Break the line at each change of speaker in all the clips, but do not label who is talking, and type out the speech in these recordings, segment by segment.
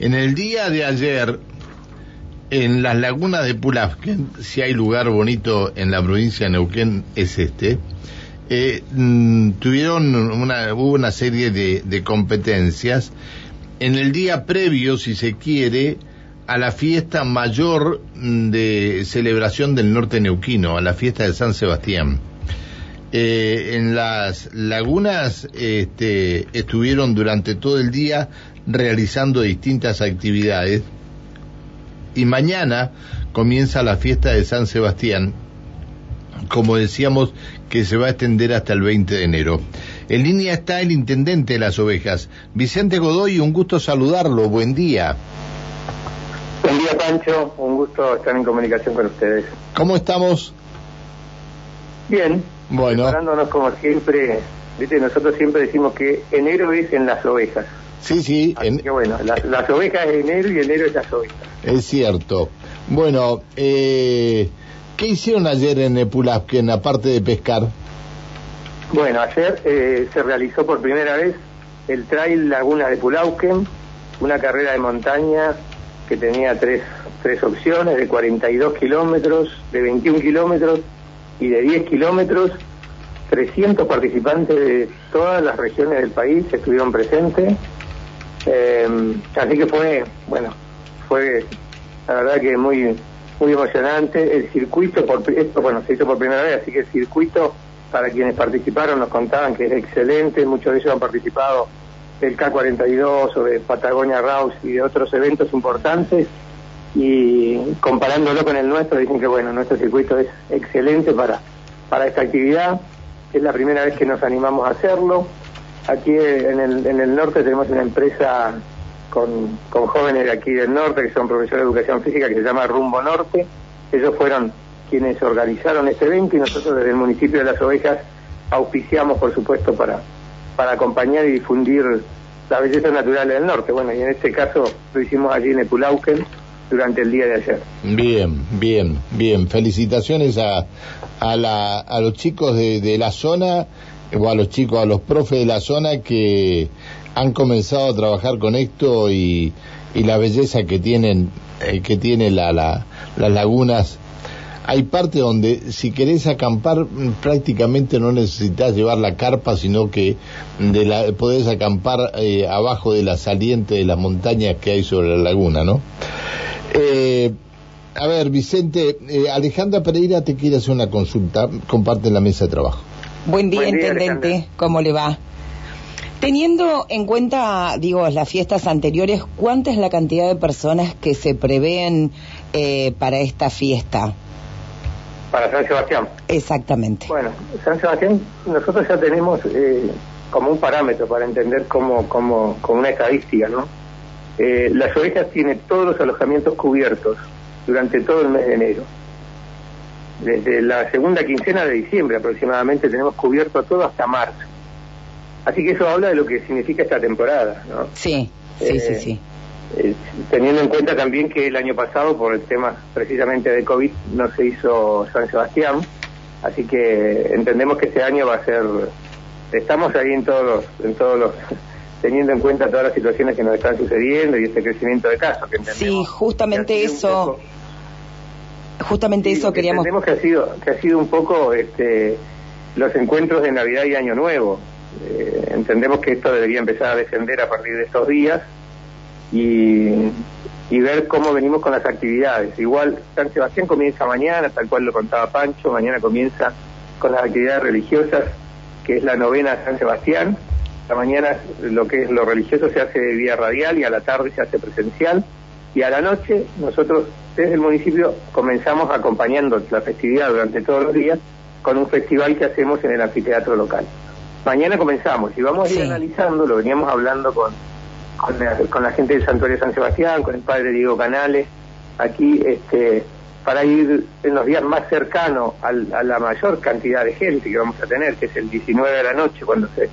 En el día de ayer, en las lagunas de Pulafken, si hay lugar bonito en la provincia de Neuquén, es este, eh, mm, tuvieron una, hubo una serie de, de competencias. En el día previo, si se quiere, a la fiesta mayor de celebración del norte neuquino, a la fiesta de San Sebastián. Eh, en las lagunas este, estuvieron durante todo el día realizando distintas actividades y mañana comienza la fiesta de San Sebastián, como decíamos, que se va a extender hasta el 20 de enero. En línea está el intendente de las ovejas, Vicente Godoy, un gusto saludarlo, buen día.
Buen día, Pancho. Un gusto estar en comunicación con ustedes.
¿Cómo estamos?
Bien.
Bueno.
Preparándonos como siempre. Viste, nosotros siempre decimos que enero es en las ovejas.
Sí, sí.
Así que bueno, la- las ovejas es enero y enero es las ovejas.
Es cierto. Bueno, eh, ¿qué hicieron ayer en Epulafken, aparte de pescar?
Bueno, ayer eh, se realizó por primera vez el Trail Laguna de Pulauquen, una carrera de montaña que tenía tres, tres opciones de 42 kilómetros, de 21 kilómetros y de 10 kilómetros. 300 participantes de todas las regiones del país estuvieron presentes. Eh, así que fue, bueno, fue la verdad que muy muy emocionante. El circuito, por, esto bueno, se hizo por primera vez, así que el circuito, para quienes participaron, nos contaban que es excelente. Muchos de ellos han participado del K42 o de Patagonia Rouse y de otros eventos importantes. Y comparándolo con el nuestro, dicen que bueno, nuestro circuito es excelente para, para esta actividad. Es la primera vez que nos animamos a hacerlo. Aquí en el, en el norte tenemos una empresa con, con jóvenes de aquí del norte que son profesores de educación física que se llama Rumbo Norte. Ellos fueron quienes organizaron este evento y nosotros desde el municipio de Las Ovejas auspiciamos, por supuesto, para, para acompañar y difundir la belleza natural del norte. Bueno, y en este caso lo hicimos allí en Epulauquen durante el día de ayer.
Bien, bien, bien. Felicitaciones a, a, la, a los chicos de, de la zona, o a los chicos, a los profes de la zona que han comenzado a trabajar con esto y, y la belleza que tienen, eh, que tiene la, la, las lagunas. Hay parte donde si querés acampar mm, prácticamente no necesitas llevar la carpa, sino que de la, podés acampar eh, abajo de la saliente de las montañas que hay sobre la laguna, ¿no? Eh, a ver, Vicente, eh, Alejandra Pereira te quiere hacer una consulta, comparte la mesa de trabajo.
Buen día,
Buen día,
intendente.
Alejandra.
¿Cómo le va? Teniendo en cuenta, digo, las fiestas anteriores, ¿cuánta es la cantidad de personas que se prevén eh, para esta fiesta?
Para San Sebastián.
Exactamente.
Bueno, San Sebastián, nosotros ya tenemos eh, como un parámetro para entender cómo, cómo, como una estadística, ¿no? Eh, las ovejas tienen todos los alojamientos cubiertos durante todo el mes de enero. Desde la segunda quincena de diciembre aproximadamente tenemos cubierto todo hasta marzo. Así que eso habla de lo que significa esta temporada, ¿no?
Sí, sí,
Eh,
sí, sí.
Eh, teniendo en cuenta también que el año pasado, por el tema precisamente de COVID, no se hizo San Sebastián, así que entendemos que este año va a ser, estamos ahí en todos los, en todos los, teniendo en cuenta todas las situaciones que nos están sucediendo y este crecimiento de casos que entendemos.
Sí, justamente eso,
poco-
justamente
sí,
eso queríamos.
Entendemos que ha sido, que ha sido un poco este, los encuentros de Navidad y Año Nuevo. Eh, entendemos que esto debería empezar a descender a partir de estos días y, y ver cómo venimos con las actividades. Igual San Sebastián comienza mañana, tal cual lo contaba Pancho, mañana comienza con las actividades religiosas, que es la novena de San Sebastián. La mañana lo que es lo religioso se hace de vía radial y a la tarde se hace presencial. Y a la noche nosotros desde el municipio comenzamos acompañando la festividad durante todos los días con un festival que hacemos en el anfiteatro local. Mañana comenzamos y vamos a ir
Sí.
analizando, lo veníamos hablando con, con, la, con la gente del Santuario de San Sebastián, con el padre Diego Canales, aquí este, para ir en los días más cercanos a la mayor cantidad de gente que vamos a tener, que es el 19 de la noche cuando se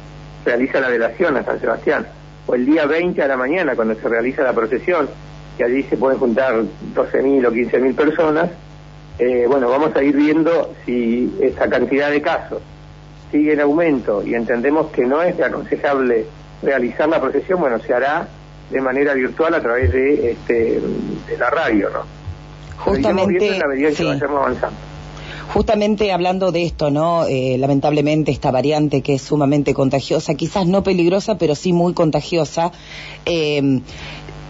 realiza la velación a San Sebastián, o el día 20 a la mañana cuando se realiza la procesión, que allí se pueden juntar 12.000 o 15.000 personas, eh, bueno, vamos a ir viendo si esta cantidad de casos sigue en aumento y entendemos que no es aconsejable realizar la procesión, bueno, se hará de manera virtual a través de, este, de la radio, ¿no?
Justamente, Justamente hablando de esto, ¿no? Eh, lamentablemente esta variante que es sumamente contagiosa, quizás no peligrosa, pero sí muy contagiosa. Eh,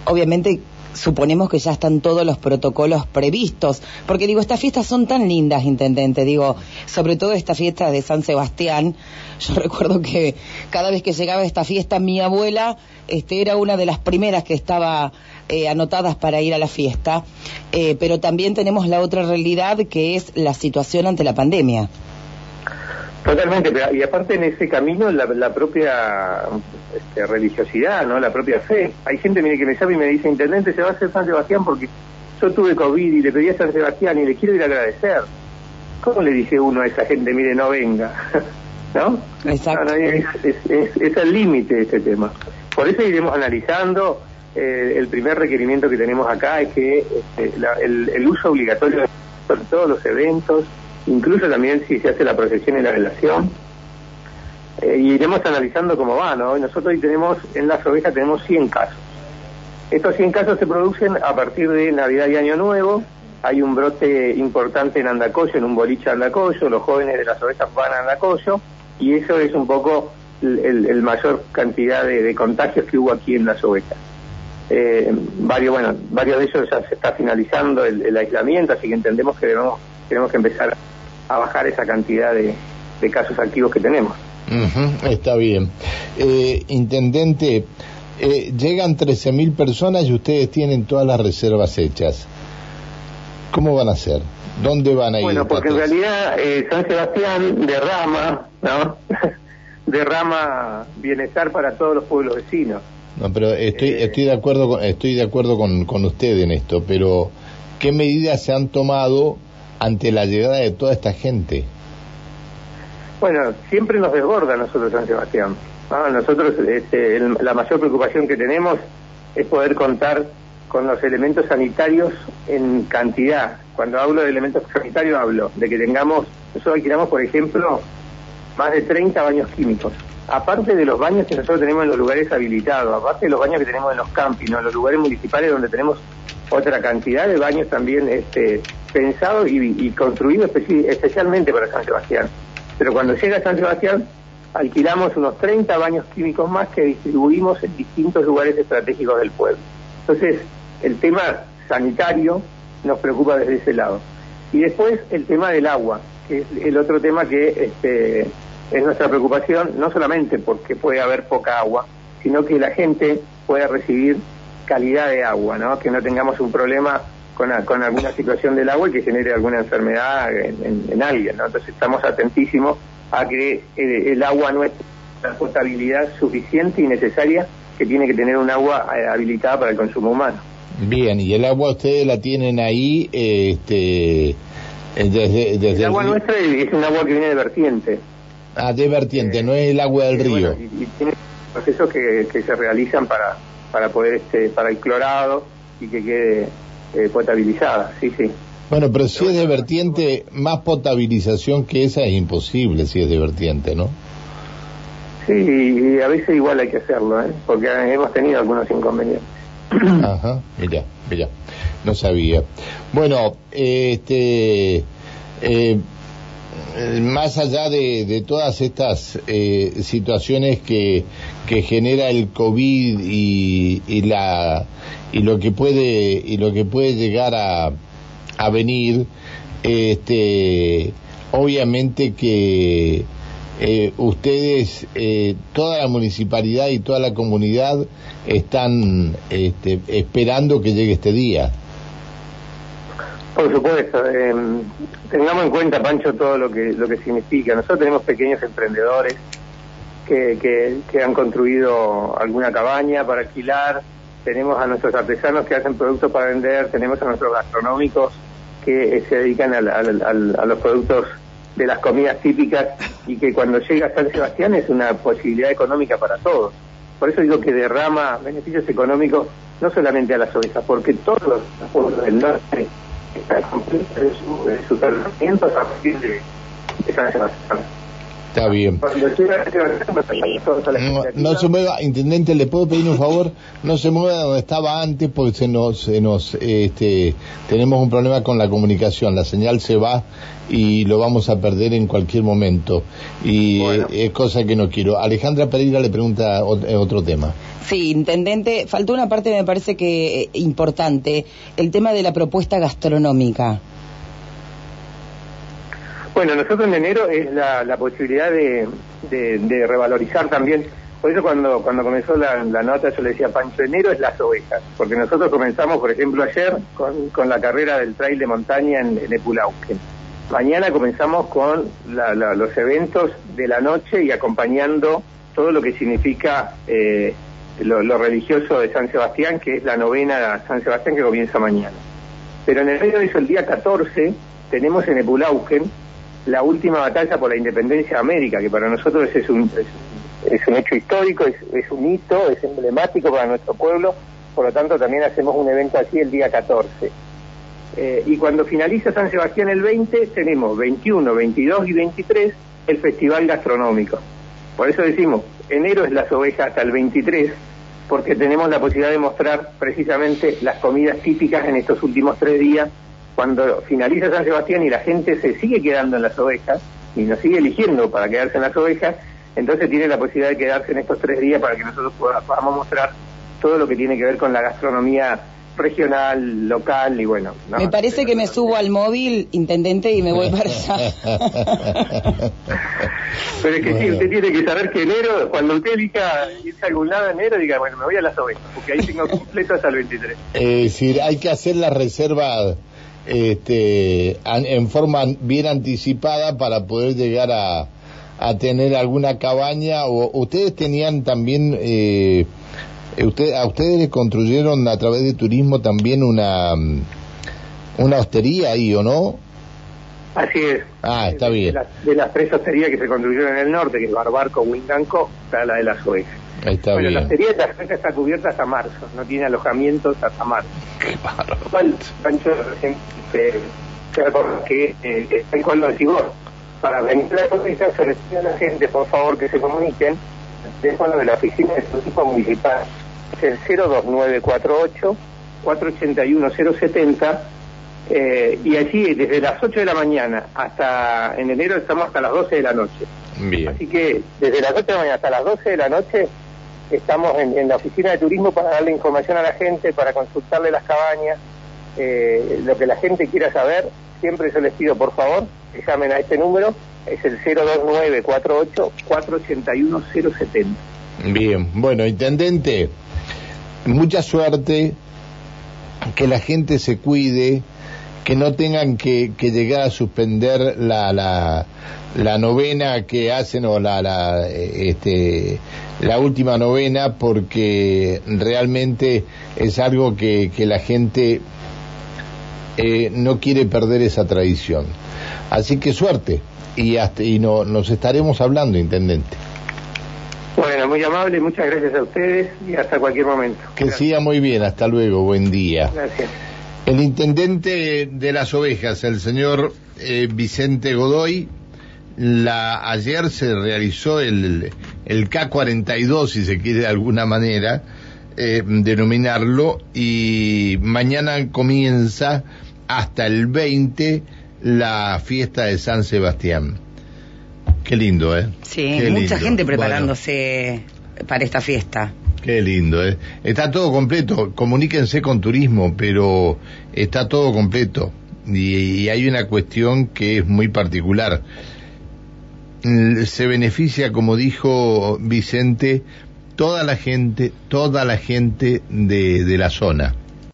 obviamente suponemos que ya están todos los protocolos previstos, porque digo, estas fiestas son tan lindas, intendente, digo, sobre todo esta fiesta de San Sebastián, yo recuerdo que cada vez que llegaba esta fiesta mi abuela este, era una de las primeras que estaba eh, anotadas para ir a la fiesta, eh, pero también tenemos la otra realidad que es la situación ante la pandemia.
Totalmente, y aparte en ese camino la, propia este, religiosidad, no la propia fe. Hay gente mire, que me sabe y me dice, Intendente, se va a hacer San Sebastián porque yo tuve COVID y le pedí a San Sebastián y le quiero ir a agradecer. ¿Cómo le dice uno a esa gente, mire, no venga? ¿No?
Exacto.
es, el límite de este tema. Por eso iremos analizando. Eh, el primer requerimiento que tenemos acá es que este, el, el uso obligatorio de todos los eventos incluso también si se hace la procesión y la relación. Eh, y iremos analizando cómo va, ¿no? Nosotros hoy tenemos, en las ovejas tenemos 100 casos. Estos 100 casos se producen a partir de Navidad y Año Nuevo. Hay un brote importante en Andacoyo, en un boliche Andacoyo. Los jóvenes de las ovejas van a Andacoyo. Y eso es un poco el, mayor cantidad de, contagios que hubo aquí en las ovejas. Eh, varios, bueno, varios de ellos ya se está finalizando el, aislamiento, así que entendemos que debemos, tenemos que empezar a bajar esa cantidad de, casos activos que tenemos.
está bien. Eh, intendente, eh, llegan 13.000 personas y ustedes tienen todas las reservas hechas. ¿Cómo van a hacer? ¿Dónde van a ir?
Bueno, porque en realidad eh, San Sebastián derrama, ¿no? derrama bienestar para todos los pueblos vecinos.
No, pero estoy, eh, estoy de acuerdo, con, estoy de acuerdo con, con usted en esto, pero ¿qué medidas se han tomado ante la llegada de toda esta gente?
Bueno, siempre nos desborda a nosotros San Sebastián. Nosotros este, la mayor preocupación que tenemos es poder contar con los elementos sanitarios en cantidad. Cuando hablo de elementos sanitarios hablo de que tengamos, nosotros alquilamos por ejemplo más de 30 baños químicos. Aparte de los baños que nosotros tenemos en los lugares habilitados, aparte de los baños que tenemos en los campings, en los lugares municipales donde tenemos otra cantidad de baños también este, pensados y, construidos especialmente para San Sebastián. Pero cuando llega San Sebastián, alquilamos unos 30 baños químicos más que distribuimos en distintos lugares estratégicos del pueblo. Entonces, el tema sanitario nos preocupa desde ese lado. Y después el tema del agua, el otro tema que este, es nuestra preocupación, no solamente porque puede haber poca agua, sino que la gente pueda recibir calidad de agua, ¿no? Que no tengamos un problema con, con alguna situación del agua y que genere alguna enfermedad en, alguien, ¿no? Entonces estamos atentísimos a que el, agua no es la potabilidad suficiente y necesaria que tiene que tener un agua eh, habilitada para el consumo humano.
Bien, y el agua ustedes la tienen ahí, este,
desde, desde el agua nuestra es un agua que viene de vertiente.
Ah, de vertiente, no es el agua del río.
y, tiene procesos que, que se realizan para para poder este para el clorado y que quede eh, potabilizada, sí, sí.
Bueno, pero si es de vertiente, más potabilización que esa es imposible si es de vertiente, ¿no?
Sí, y a veces igual hay que hacerlo, ¿eh? porque hemos tenido algunos inconvenientes.
Ajá, mira, mira, no sabía. Bueno, este, eh, eh, más allá de, todas estas eh, situaciones que, genera el covid y, y, la y lo que puede y lo que puede llegar a, venir este obviamente que eh, ustedes toda la municipalidad y toda la comunidad están este, esperando que llegue este día
por supuesto, eh, tengamos en cuenta, Pancho, todo lo que lo que significa. Nosotros tenemos pequeños emprendedores que, que, han construido alguna cabaña para alquilar, tenemos a nuestros artesanos que hacen productos para vender, tenemos a nuestros gastronómicos que eh, se dedican a, a, los productos de las comidas típicas y que cuando llega a San Sebastián es una posibilidad económica para todos. Por eso digo que derrama beneficios económicos no solamente a las ovejas, porque todos los pueblos del norte está completa de, su, de sus tratamientos a partir de, San Sebastián.
Está bien. No, se mueva, intendente, le puedo pedir un favor, no se mueva donde estaba antes porque se nos, se nos, este, tenemos un problema con la comunicación, la señal se va y lo vamos a perder en cualquier momento y es cosa que no quiero. Alejandra Pereira le pregunta otro tema.
Sí, intendente, faltó una parte me parece que eh, importante, el tema de la propuesta gastronómica.
Bueno, nosotros en enero es la, la posibilidad de, de, revalorizar también. Por eso cuando, cuando comenzó la, nota yo le decía, Pancho, enero es las ovejas, porque nosotros comenzamos, por ejemplo, ayer con, con la carrera del trail de montaña en, en. Mañana comenzamos con los eventos de la noche y acompañando todo lo que significa eh, lo, religioso de San Sebastián, que es la novena San Sebastián que comienza mañana. Pero en el medio de eso, el día 14, tenemos en Epulauquen la última batalla por la independencia de América, que para nosotros es un, es, un hecho histórico, es, un hito, es emblemático para nuestro pueblo, por lo tanto también hacemos un evento así el día 14. Eh, y cuando finaliza San Sebastián el 20, tenemos 21, 22 y 23 el festival gastronómico. Por eso decimos, enero es las ovejas hasta el 23, porque tenemos la posibilidad de mostrar precisamente las comidas típicas en estos últimos tres días cuando finaliza San Sebastián y la gente se sigue quedando en las ovejas y nos sigue eligiendo para quedarse en las ovejas, entonces tiene la posibilidad de quedarse en estos tres días para que nosotros podamos mostrar todo lo que tiene que ver con la gastronomía regional, local y bueno.
me parece que me subo al móvil, intendente, y me voy para allá.
Pero es que sí, usted tiene que saber que enero, cuando usted elija irse a algún lado en enero, diga, bueno, me voy a las ovejas, porque ahí tengo completo hasta el 23.
Es decir, hay que hacer la reserva este, en forma bien anticipada para poder llegar a, a tener alguna cabaña o ustedes tenían también eh, usted, a ustedes le construyeron a través de turismo también una una hostería ahí o no
así es.
Ah está bien.
de las, tres hosterías que se construyeron en el norte que es Barbarco Windanco está la de las ovejas
Está bueno,
la hostería de las está cubierta hasta marzo, no tiene alojamientos hasta marzo.
Qué bárbaro.
Pancho se, que eh, está en cuando Para venir a la se les a la gente, por favor, que se comuniquen. Teléfono de la oficina de turismo municipal es el 02948 481 070 eh, y allí desde las 8 de la mañana hasta en enero estamos hasta las 12 de la noche.
Bien.
Así que desde las 8 de la mañana hasta las 12 de la noche estamos en, la oficina de turismo para darle información a la gente, para consultarle las cabañas, eh, lo que la gente quiera saber, siempre yo les pido por favor que llamen a este número, es el 02948 481 070.
Bien, bueno, intendente, mucha suerte, que la gente se cuide, que no tengan que, llegar a suspender la, la, la novena que hacen o la, la, este, la última novena porque realmente es algo que, que la gente eh, no quiere perder esa tradición. Así que suerte y, hasta, y no, nos estaremos hablando, intendente.
Bueno, muy amable, muchas gracias a ustedes y hasta cualquier momento.
Que siga muy bien, hasta luego, buen día.
Gracias.
El intendente de las ovejas, el señor eh, Vicente Godoy, la, ayer se realizó el, el K42, si se quiere de alguna manera eh, denominarlo, y mañana comienza hasta el 20 la fiesta de San Sebastián. Qué lindo, ¿eh?
Sí, mucha gente preparándose para esta fiesta.
Qué lindo, ¿eh? Está todo completo. Comuníquense con turismo, pero está todo completo. y hay una cuestión que es muy particular se beneficia, como dijo Vicente, toda la gente, toda la gente de, la zona.